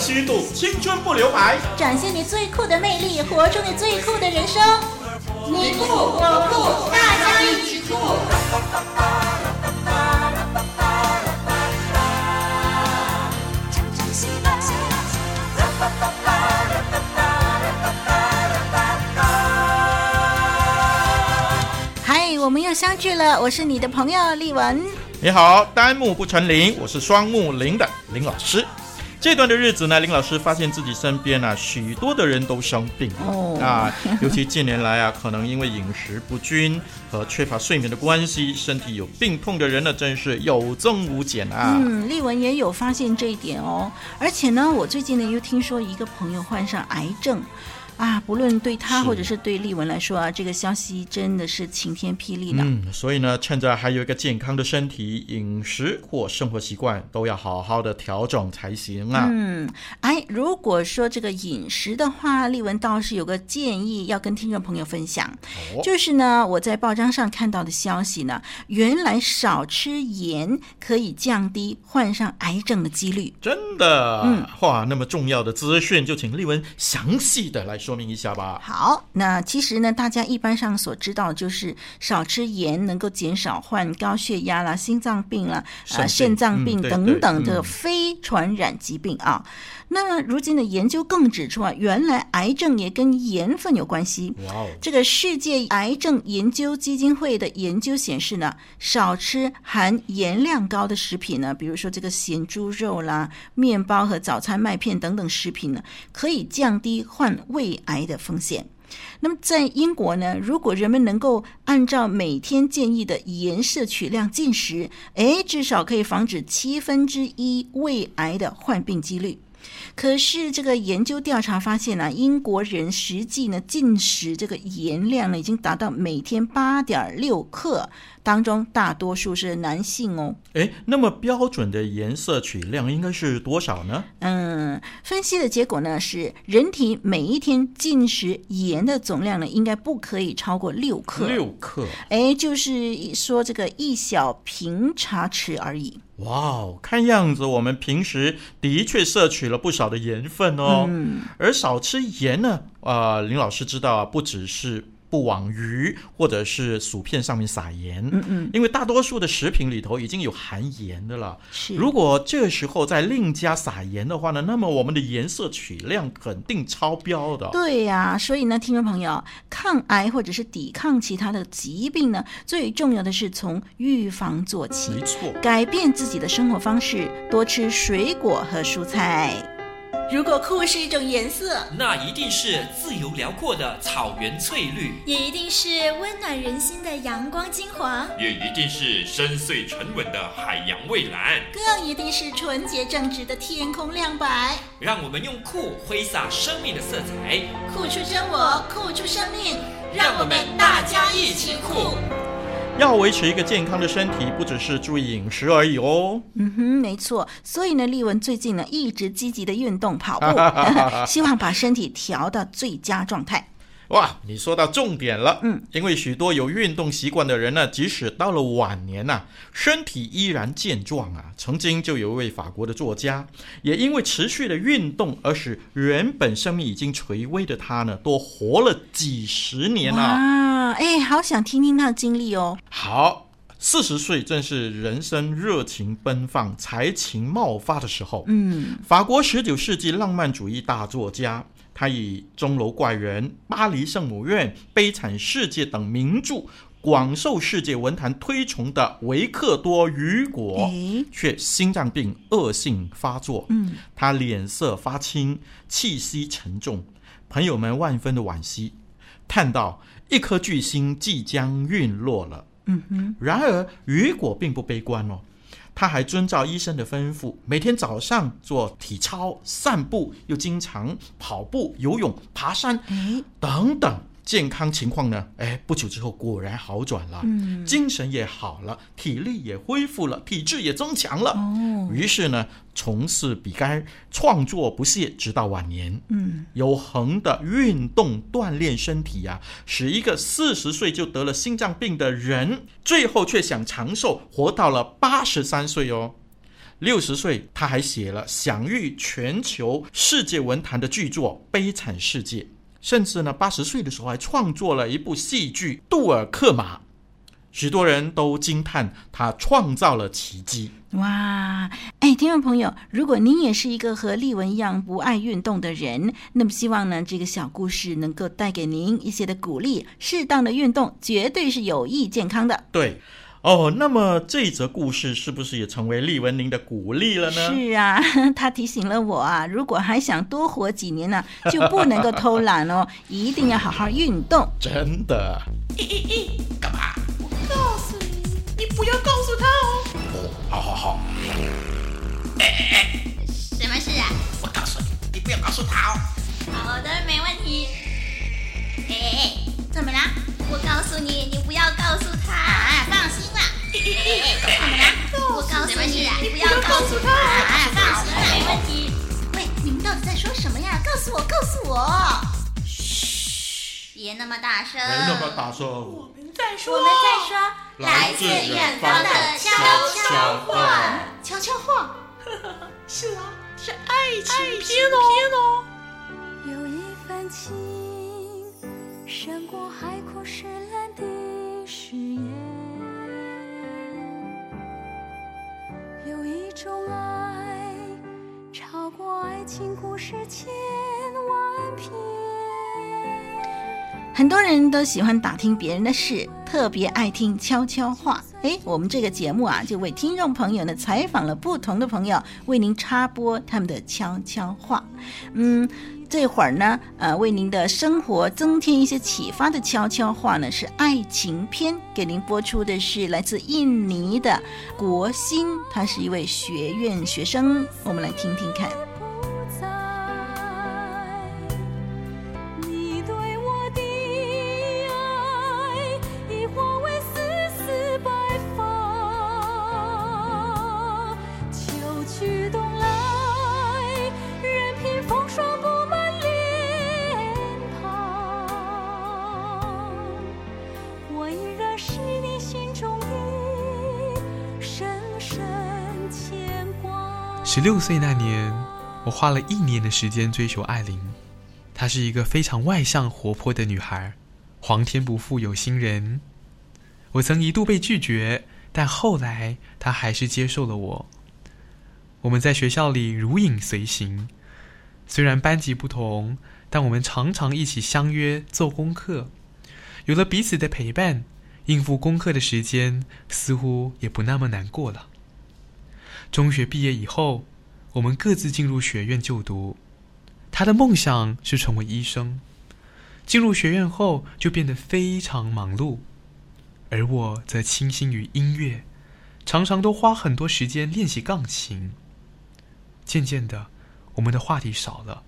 虚度，青春不留白，展现你最酷的魅力，活出你最酷的人生。你酷我酷，大家一起酷！嗨，我们又相聚了，我是你的朋友丽文。你好，单木不成林，我是双木林的林老师。这段的日子呢，林老师发现自己身边啊，许多的人都生病哦啊，尤其近年来啊，可能因为饮食不均和缺乏睡眠的关系，身体有病痛的人呢，真是有增无减啊。嗯，丽文也有发现这一点哦，而且呢，我最近呢又听说一个朋友患上癌症。啊，不论对他或者是对丽文来说啊，这个消息真的是晴天霹雳的。嗯，所以呢，趁着还有一个健康的身体，饮食或生活习惯都要好好的调整才行啊。嗯，哎，如果说这个饮食的话，丽文倒是有个建议要跟听众朋友分享，哦、就是呢，我在报章上看到的消息呢，原来少吃盐可以降低患上癌症的几率。真的？嗯，哇，那么重要的资讯，就请丽文详细的来说。说明一下吧。好，那其实呢，大家一般上所知道就是少吃盐能够减少患高血压啦、心脏病啦、啊肾脏病等等的非传染疾病啊。那如今的研究更指出啊，原来癌症也跟盐分有关系。哇哦！这个世界癌症研究基金会的研究显示呢，少吃含盐量高的食品呢，比如说这个咸猪肉啦、面包和早餐麦片等等食品呢，可以降低患胃癌的风险。那么在英国呢，如果人们能够按照每天建议的盐摄取量进食，诶，至少可以防止七分之一胃癌的患病几率。可是这个研究调查发现呢、啊，英国人实际呢进食这个盐量呢已经达到每天八点六克，当中大多数是男性哦。诶，那么标准的盐摄取量应该是多少呢？嗯，分析的结果呢是，人体每一天进食盐的总量呢应该不可以超过六克。六克？诶，就是说这个一小瓶茶匙而已。哇哦，看样子我们平时的确摄取了不少的盐分哦。嗯，而少吃盐呢，啊、呃，林老师知道啊，不只是。不往鱼或者是薯片上面撒盐，嗯嗯，因为大多数的食品里头已经有含盐的了。是，如果这时候再另加撒盐的话呢，那么我们的颜色取量肯定超标的。对呀，所以呢，听众朋友，抗癌或者是抵抗其他的疾病呢，最重要的是从预防做起，没错，改变自己的生活方式，多吃水果和蔬菜。如果酷是一种颜色，那一定是自由辽阔的草原翠绿，也一定是温暖人心的阳光金黄，也一定是深邃沉稳的海洋蔚蓝，更一定是纯洁正直的天空亮白。让我们用酷挥洒生命的色彩，酷出真我，酷出生命，让我们大家一起酷。要维持一个健康的身体，不只是注意饮食而已哦。嗯哼，没错。所以呢，丽文最近呢一直积极的运动跑步，希望把身体调到最佳状态。哇，你说到重点了。嗯，因为许多有运动习惯的人呢，即使到了晚年呐、啊，身体依然健壮啊。曾经就有一位法国的作家，也因为持续的运动而使原本生命已经垂危的他呢，多活了几十年啊。啊，哎，好想听听他的经历哦。好，四十岁正是人生热情奔放、才情茂发的时候。嗯，法国十九世纪浪漫主义大作家。他以《钟楼怪人》《巴黎圣母院》《悲惨世界》等名著广受世界文坛推崇的维克多·雨果，却心脏病恶性发作。嗯，他脸色发青，气息沉重，朋友们万分的惋惜，叹道：“一颗巨星即将陨落了。”嗯哼。然而，雨果并不悲观哦。他还遵照医生的吩咐，每天早上做体操、散步，又经常跑步、游泳、爬山，等等。健康情况呢？哎，不久之后果然好转了，嗯，精神也好了，体力也恢复了，体质也增强了。哦，于是呢，从事笔杆，创作不懈，直到晚年。嗯，有恒的运动锻炼身体呀，啊，使一个四十岁就得了心脏病的人，最后却想长寿，活到了八十三岁哦。六十岁，他还写了享誉全球世界文坛的巨作《悲惨世界》，甚至呢，八十岁的时候还创作了一部戏剧《杜尔克马》。许多人都惊叹他创造了奇迹。哇，哎，听众朋友，如果您也是一个和丽文一样不爱运动的人，那么希望呢，这个小故事能够带给您一些的鼓励。适当的运动绝对是有益健康的。对，哦，那么这则故事是不是也成为丽文您的鼓励了呢？是啊，他提醒了我啊，如果还想多活几年呢、啊，就不能够偷懒哦，一定要好好运动。真的。咦咦咦，干嘛？我告诉你，你不要告诉他哦。哦，好好好。哎哎哎，什么事啊？我告诉你，你不要告诉他哦。好的，没问题。哎哎哎，怎么啦？我告诉你，你不要告诉他。啊，放心啦。怎么啦？我告诉你，你不要告诉他。啊，放心啦，没问题。喂，你们到底在说什么呀？告诉我，告诉我。嘘，别那么大声。别那么大声。我们在说，我们在说，来自远方的悄悄话。悄悄话，是啊，是爱情片哦。有一份情，胜过海枯石烂的誓言。有一种爱，超过爱情故事千万篇。很多人都喜欢打听别人的事，特别爱听悄悄话。诶，我们这个节目啊，就为听众朋友呢采访了不同的朋友，为您插播他们的悄悄话。嗯，这会儿呢，呃，为您的生活增添一些启发的悄悄话呢，是爱情篇，给您播出的是来自印尼的国兴，他是一位学院学生，我们来听听看。十六岁那年，我花了一年的时间追求艾琳。她是一个非常外向活泼的女孩，皇天不负有心人。我曾一度被拒绝，但后来她还是接受了我。我们在学校里如影随形，虽然班级不同，但我们常常一起相约做功课。有了彼此的陪伴，应付功课的时间似乎也不那么难过了。中学毕业以后，我们各自进入学院就读。他的梦想是成为医生。进入学院后，就变得非常忙碌，而我则倾心于音乐，常常都花很多时间练习钢琴。渐渐的，我们的话题少了，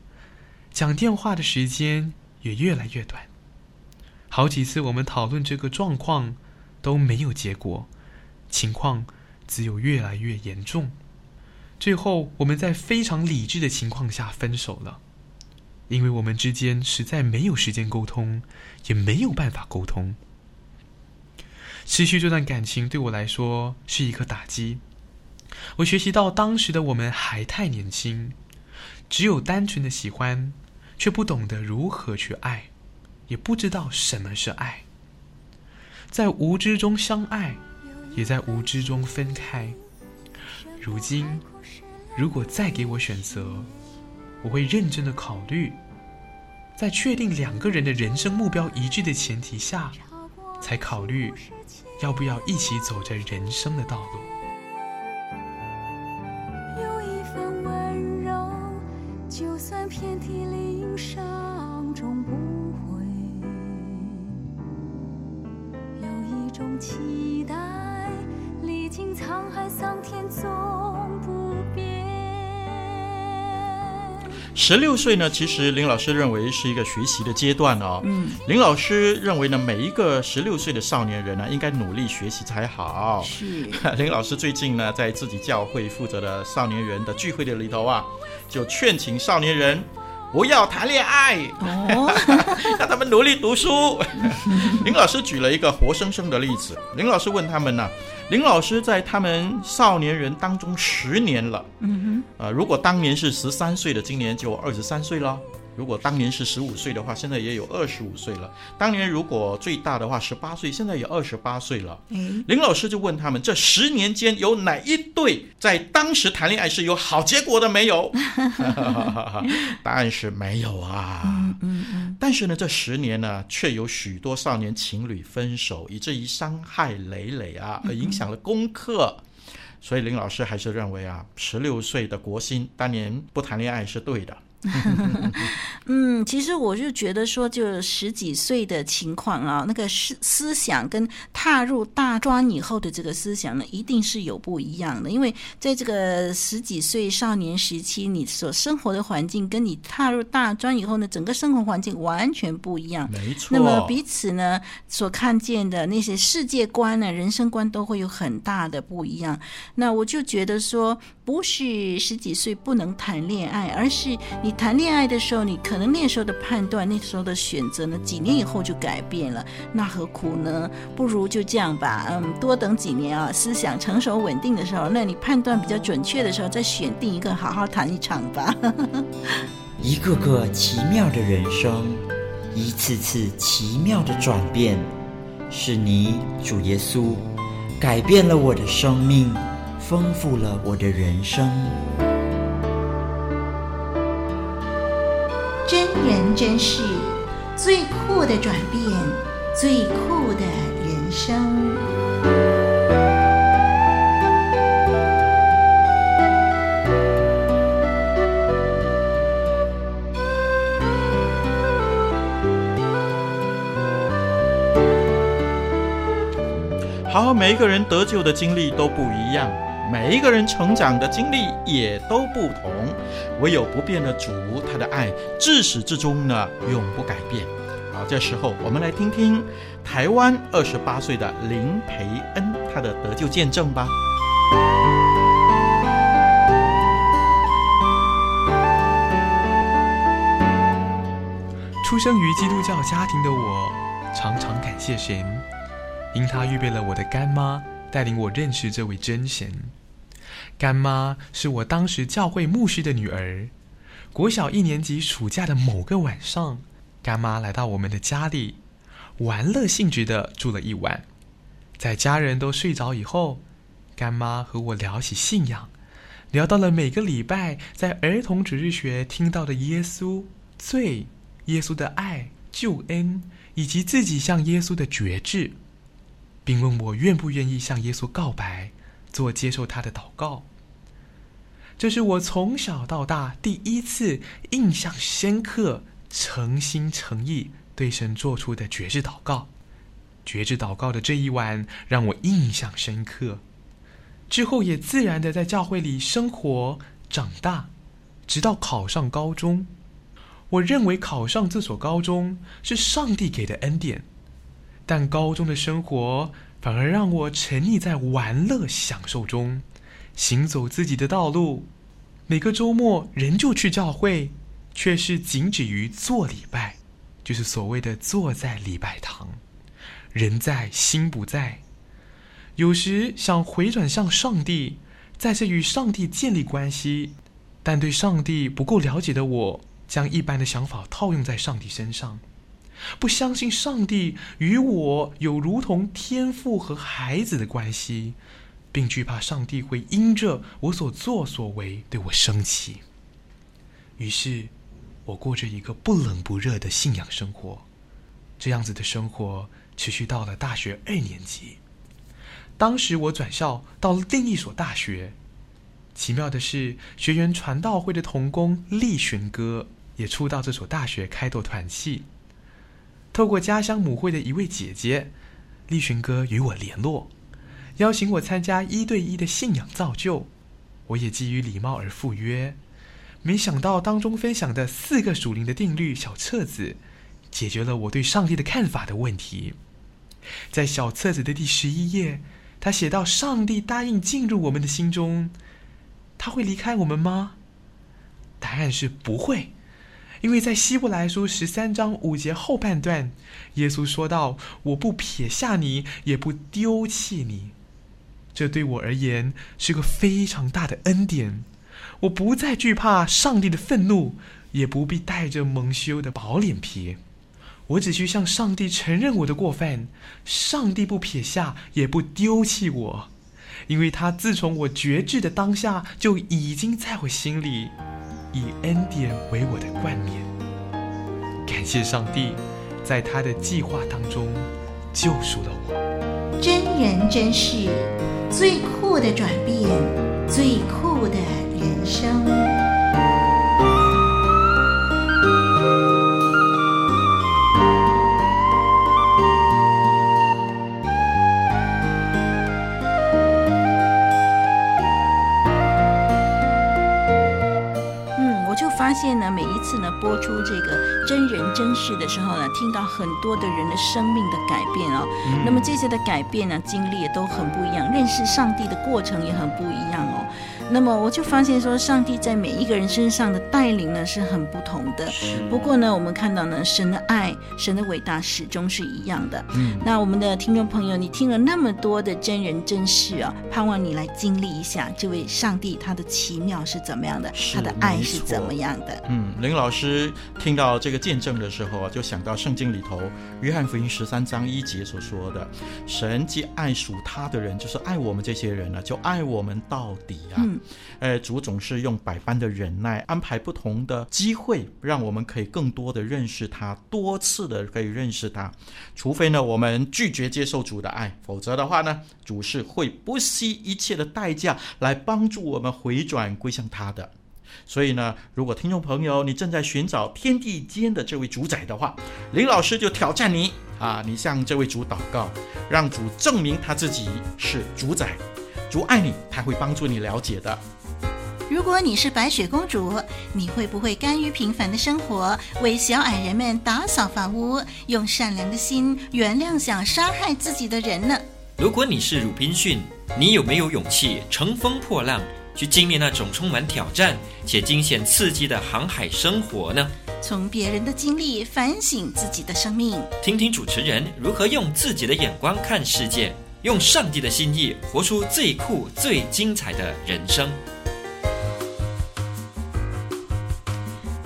讲电话的时间也越来越短。好几次我们讨论这个状况都没有结果，情况。只有越来越严重，最后我们在非常理智的情况下分手了，因为我们之间实在没有时间沟通，也没有办法沟通。失去这段感情对我来说是一个打击。我学习到当时的我们还太年轻，只有单纯的喜欢，却不懂得如何去爱，也不知道什么是爱，在无知中相爱。也在无知中分开。如今，如果再给我选择，我会认真的考虑，在确定两个人的人生目标一致的前提下，才考虑要不要一起走着人生的道路。十六岁呢，其实林老师认为是一个学习的阶段哦。嗯，林老师认为呢，每一个十六岁的少年人呢，应该努力学习才好。是。林老师最近呢，在自己教会负责的少年人的聚会的里头啊，就劝请少年人。不要谈恋爱，哦、让他们努力读书。林老师举了一个活生生的例子，林老师问他们呢、啊，林老师在他们少年人当中十年了，嗯哼，呃，如果当年是十三岁的，今年就二十三岁了。如果当年是十五岁的话，现在也有二十五岁了。当年如果最大的话十八岁，现在也二十八岁了。嗯，林老师就问他们：这十年间有哪一对在当时谈恋爱是有好结果的没有？答案是没有啊。嗯嗯嗯。但是呢，这十年呢，却有许多少年情侣分手，以至于伤害累累啊，而影响了功课。所以林老师还是认为啊，十六岁的国新当年不谈恋爱是对的。嗯，其实我就觉得说，就十几岁的情况啊，那个思思想跟踏入大专以后的这个思想呢，一定是有不一样的。因为在这个十几岁少年时期，你所生活的环境跟你踏入大专以后呢，整个生活环境完全不一样。没错。那么彼此呢，所看见的那些世界观呢、人生观都会有很大的不一样。那我就觉得说，不是十几岁不能谈恋爱，而是你。谈恋爱的时候，你可能那时候的判断、那时候的选择呢，几年以后就改变了，那何苦呢？不如就这样吧，嗯，多等几年啊，思想成熟稳定的时候，那你判断比较准确的时候，再选定一个好好谈一场吧。一个个奇妙的人生，一次次奇妙的转变，是你主耶稣改变了我的生命，丰富了我的人生。真人真事，最酷的转变，最酷的人生。好，每一个人得救的经历都不一样。每一个人成长的经历也都不同，唯有不变的主，他的爱至始至终呢，永不改变。好，这时候我们来听听台湾二十八岁的林培恩他的得救见证吧。出生于基督教家庭的我，常常感谢神，因他预备了我的干妈，带领我认识这位真神。干妈是我当时教会牧师的女儿。国小一年级暑假的某个晚上，干妈来到我们的家里，玩乐性质的住了一晚。在家人都睡着以后，干妈和我聊起信仰，聊到了每个礼拜在儿童主日学听到的耶稣、罪、耶稣的爱、救恩，以及自己向耶稣的决志，并问我愿不愿意向耶稣告白。做接受他的祷告，这是我从小到大第一次印象深刻、诚心诚意对神做出的绝志祷告。绝志祷告的这一晚让我印象深刻，之后也自然的在教会里生活长大，直到考上高中。我认为考上这所高中是上帝给的恩典，但高中的生活。反而让我沉溺在玩乐享受中，行走自己的道路。每个周末仍旧去教会，却是仅止于做礼拜，就是所谓的坐在礼拜堂，人在心不在。有时想回转向上帝，再次与上帝建立关系，但对上帝不够了解的我，将一般的想法套用在上帝身上。不相信上帝与我有如同天父和孩子的关系，并惧怕上帝会因着我所作所为对我生气。于是，我过着一个不冷不热的信仰生活。这样子的生活持续到了大学二年级。当时我转校到了另一所大学。奇妙的是，学员传道会的童工立寻哥也初到这所大学开拓团契。透过家乡母会的一位姐姐，立寻哥与我联络，邀请我参加一对一的信仰造就。我也基于礼貌而赴约。没想到当中分享的四个属灵的定律小册子，解决了我对上帝的看法的问题。在小册子的第十一页，他写到：“上帝答应进入我们的心中，他会离开我们吗？”答案是不会。因为在希伯来书十三章五节后半段，耶稣说道：“我不撇下你，也不丢弃你。”这对我而言是个非常大的恩典。我不再惧怕上帝的愤怒，也不必带着蒙羞的薄脸皮。我只需向上帝承认我的过犯，上帝不撇下，也不丢弃我，因为他自从我决志的当下就已经在我心里，以恩典为我的冠冕。感谢上帝，在他的计划当中救赎了我。真人真事，最酷的转变，最酷的人生。每一次呢播出这个真人真事的时候呢，听到很多的人的生命的改变哦。嗯、那么这些的改变呢，经历也都很不一样，认识上帝的过程也很不一样哦。那么我就发现说，上帝在每一个人身上的带领呢是很不同的。不过呢，我们看到呢，神的爱、神的伟大始终是一样的。嗯。那我们的听众朋友，你听了那么多的真人真事啊，盼望你来经历一下这位上帝他的奇妙是怎么样的，他的爱是怎么样的。嗯，林老师听到这个见证的时候啊，就想到圣经里头约翰福音十三章一节所说的：“神既爱属他的人，就是爱我们这些人呢、啊，就爱我们到底啊。嗯”呃，主总是用百般的忍耐安排不不同的机会，让我们可以更多的认识他，多次的可以认识他。除非呢，我们拒绝接受主的爱，否则的话呢，主是会不惜一切的代价来帮助我们回转归向他的。所以呢，如果听众朋友你正在寻找天地间的这位主宰的话，林老师就挑战你啊，你向这位主祷告，让主证明他自己是主宰。主爱你，他会帮助你了解的。如果你是白雪公主，你会不会甘于平凡的生活，为小矮人们打扫房屋，用善良的心原谅想杀害自己的人呢？如果你是鲁滨逊，你有没有勇气乘风破浪，去经历那种充满挑战且惊险刺激的航海生活呢？从别人的经历反省自己的生命，听听主持人如何用自己的眼光看世界。用上帝的心意活出最酷、最精彩的人生。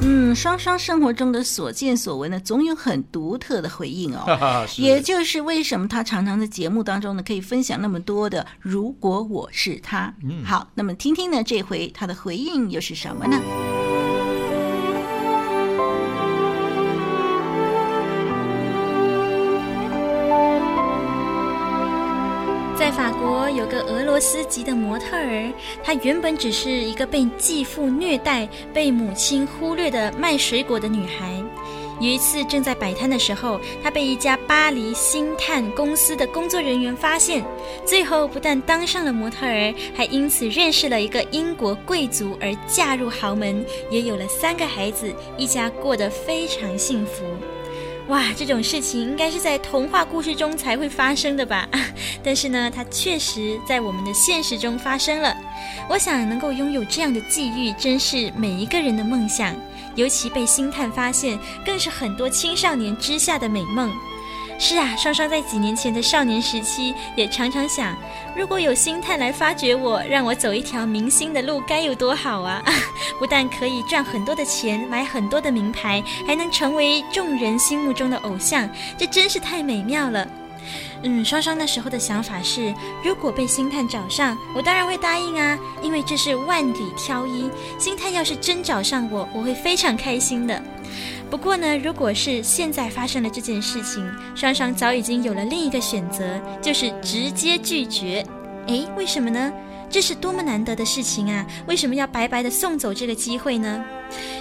嗯，双双生活中的所见所闻呢，总有很独特的回应哦。是也就是为什么他常常在节目当中呢，可以分享那么多的“如果我是他”。嗯，好，那么听听呢，这回他的回应又是什么呢？有个俄罗斯籍的模特儿，她原本只是一个被继父虐待、被母亲忽略的卖水果的女孩。有一次正在摆摊的时候，她被一家巴黎星探公司的工作人员发现，最后不但当上了模特儿，还因此认识了一个英国贵族而嫁入豪门，也有了三个孩子，一家过得非常幸福。哇，这种事情应该是在童话故事中才会发生的吧？但是呢，它确实在我们的现实中发生了。我想能够拥有这样的际遇，真是每一个人的梦想。尤其被星探发现，更是很多青少年之下的美梦。是啊，双双在几年前的少年时期，也常常想，如果有星探来发掘我，让我走一条明星的路，该有多好啊！不但可以赚很多的钱，买很多的名牌，还能成为众人心目中的偶像，这真是太美妙了。嗯，双双那时候的想法是，如果被星探找上，我当然会答应啊，因为这是万里挑一。星探要是真找上我，我会非常开心的。不过呢，如果是现在发生了这件事情，双双早已经有了另一个选择，就是直接拒绝。诶，为什么呢？这是多么难得的事情啊！为什么要白白的送走这个机会呢？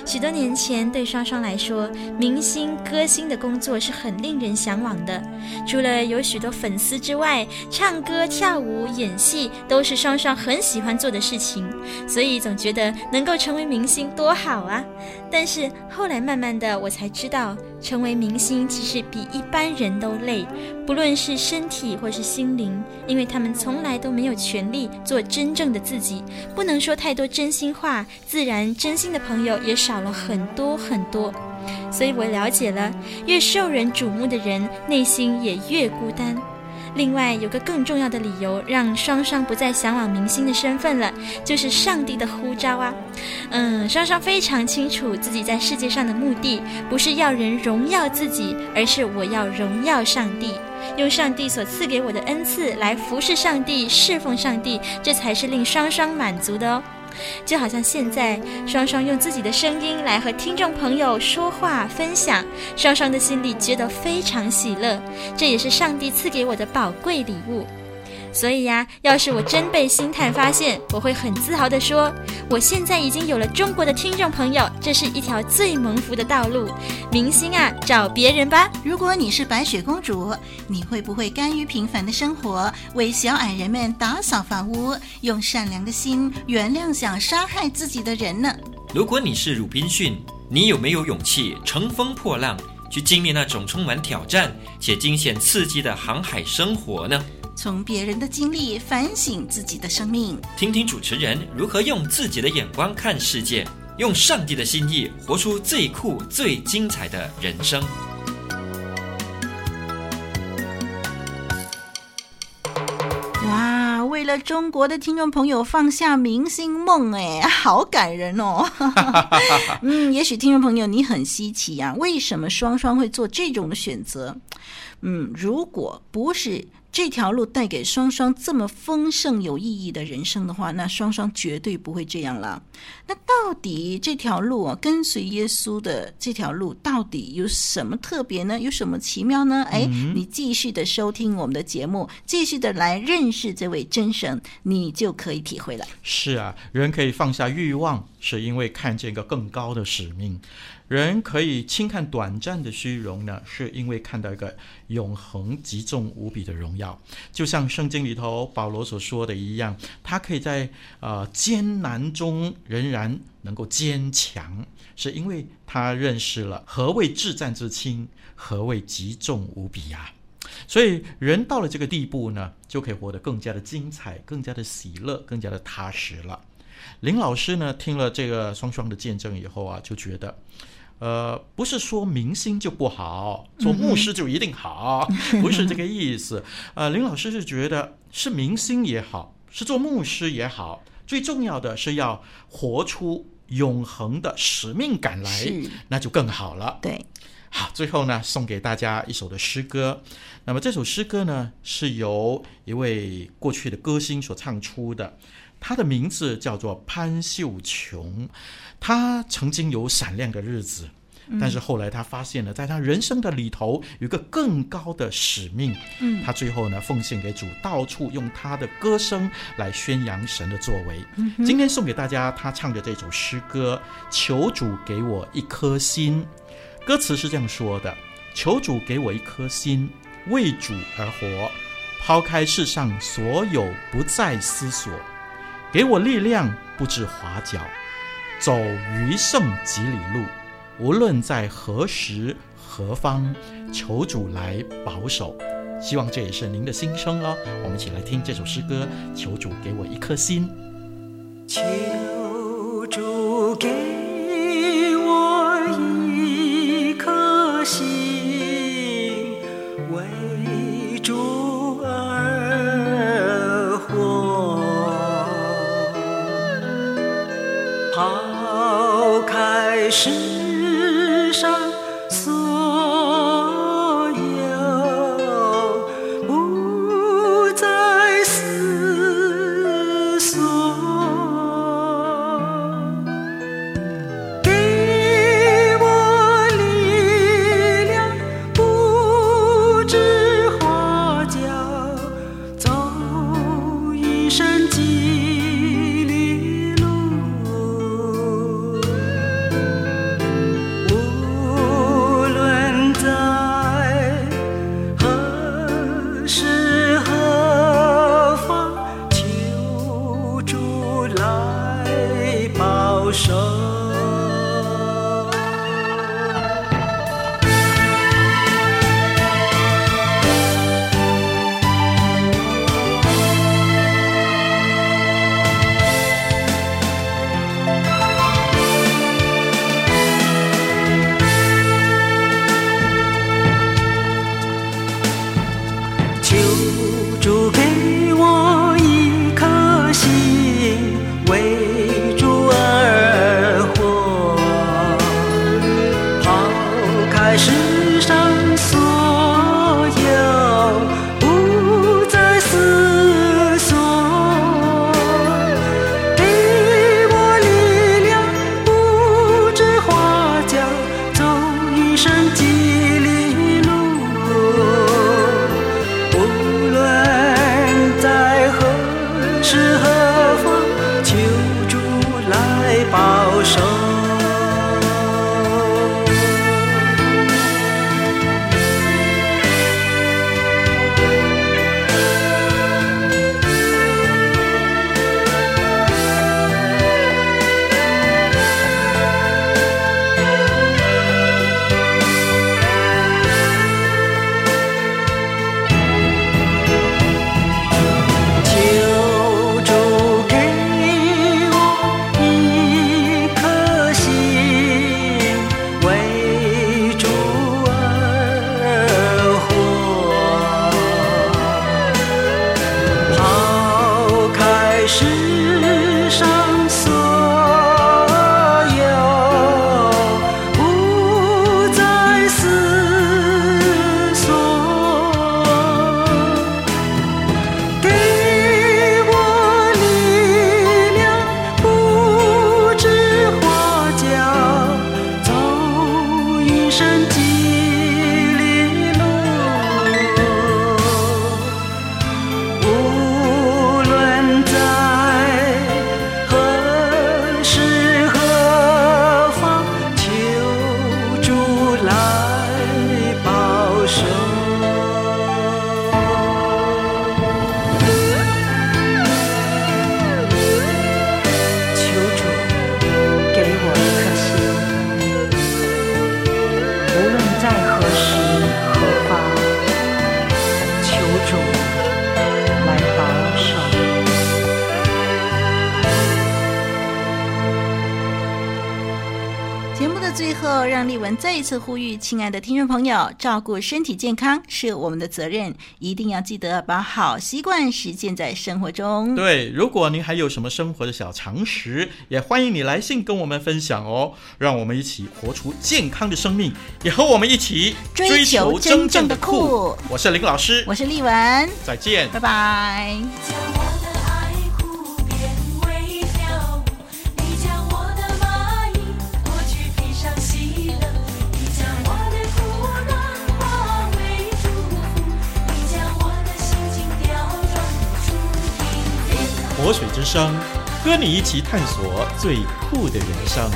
许多年前，对双双来说，明星歌星的工作是很令人向往的。除了有许多粉丝之外，唱歌、跳舞、演戏都是双双很喜欢做的事情，所以总觉得能够成为明星多好啊！但是后来慢慢的，我才知道，成为明星其实比一般人都累，不论是身体或是心灵，因为他们从来都没有权利做真正的自己，不能说太多真心话，自然真心的朋友也少了很多很多。所以我了解了，越受人瞩目的人，内心也越孤单。另外，有个更重要的理由，让双双不再向往明星的身份了，就是上帝的呼召啊。嗯，双双非常清楚自己在世界上的目的，不是要人荣耀自己，而是我要荣耀上帝，用上帝所赐给我的恩赐来服侍上帝、侍奉上帝，这才是令双双满足的哦。就好像现在，双双用自己的声音来和听众朋友说话分享，双双的心里觉得非常喜乐，这也是上帝赐给我的宝贵礼物。所以呀，要是我真被星探发现，我会很自豪地说，我现在已经有了中国的听众朋友，这是一条最蒙福的道路。明星啊，找别人吧。如果你是白雪公主，你会不会甘于平凡的生活，为小矮人们打扫房屋，用善良的心原谅想杀害自己的人呢？如果你是鲁滨逊，你有没有勇气乘风破浪，去经历那种充满挑战且惊险刺激的航海生活呢？从别人的经历反省自己的生命，听听主持人如何用自己的眼光看世界，用上帝的心意活出最酷、最精彩的人生。哇，为了中国的听众朋友放下明星梦，哎，好感人哦。嗯，也许听众朋友你很稀奇呀，为什么双双会做这种的选择？嗯，如果不是。这条路带给双双这么丰盛有意义的人生的话，那双双绝对不会这样了。那到底这条路啊，跟随耶稣的这条路到底有什么特别呢？有什么奇妙呢？哎，你继续的收听我们的节目，继续的来认识这位真神，你就可以体会了。是啊，人可以放下欲望，是因为看见一个更高的使命。人可以轻看短暂的虚荣呢，是因为看到一个永恒极重无比的荣耀。就像圣经里头保罗所说的一样，他可以在呃艰难中仍然能够坚强，是因为他认识了何谓至战至轻，何谓极重无比呀、啊。所以人到了这个地步呢，就可以活得更加的精彩，更加的喜乐，更加的踏实了。林老师呢，听了这个双双的见证以后啊，就觉得。呃，不是说明星就不好，做牧师就一定好，嗯、不是这个意思。呃，林老师是觉得是明星也好，是做牧师也好，最重要的是要活出永恒的使命感来，那就更好了。对，好，最后呢，送给大家一首的诗歌。那么这首诗歌呢，是由一位过去的歌星所唱出的。他的名字叫做潘秀琼，他曾经有闪亮的日子，但是后来他发现了，在他人生的里头有一个更高的使命。嗯，他最后呢，奉献给主，到处用他的歌声来宣扬神的作为。今天送给大家他唱的这首诗歌《求主给我一颗心》，歌词是这样说的：求主给我一颗心，为主而活，抛开世上所有，不再思索。给我力量，不致滑脚，走余剩几里路。无论在何时何方，求主来保守。希望这也是您的心声哦。我们一起来听这首诗歌，求主给我一颗心。求主给我一颗心，手。让丽文再一次呼吁，亲爱的听众朋友，照顾身体健康是我们的责任，一定要记得把好习惯实践在生活中。对，如果您还有什么生活的小常识，也欢迎你来信跟我们分享哦。让我们一起活出健康的生命，也和我们一起追求真正的酷。我是林老师，我是丽文，再见，拜拜。活水之声，和你一起探索最酷的人生。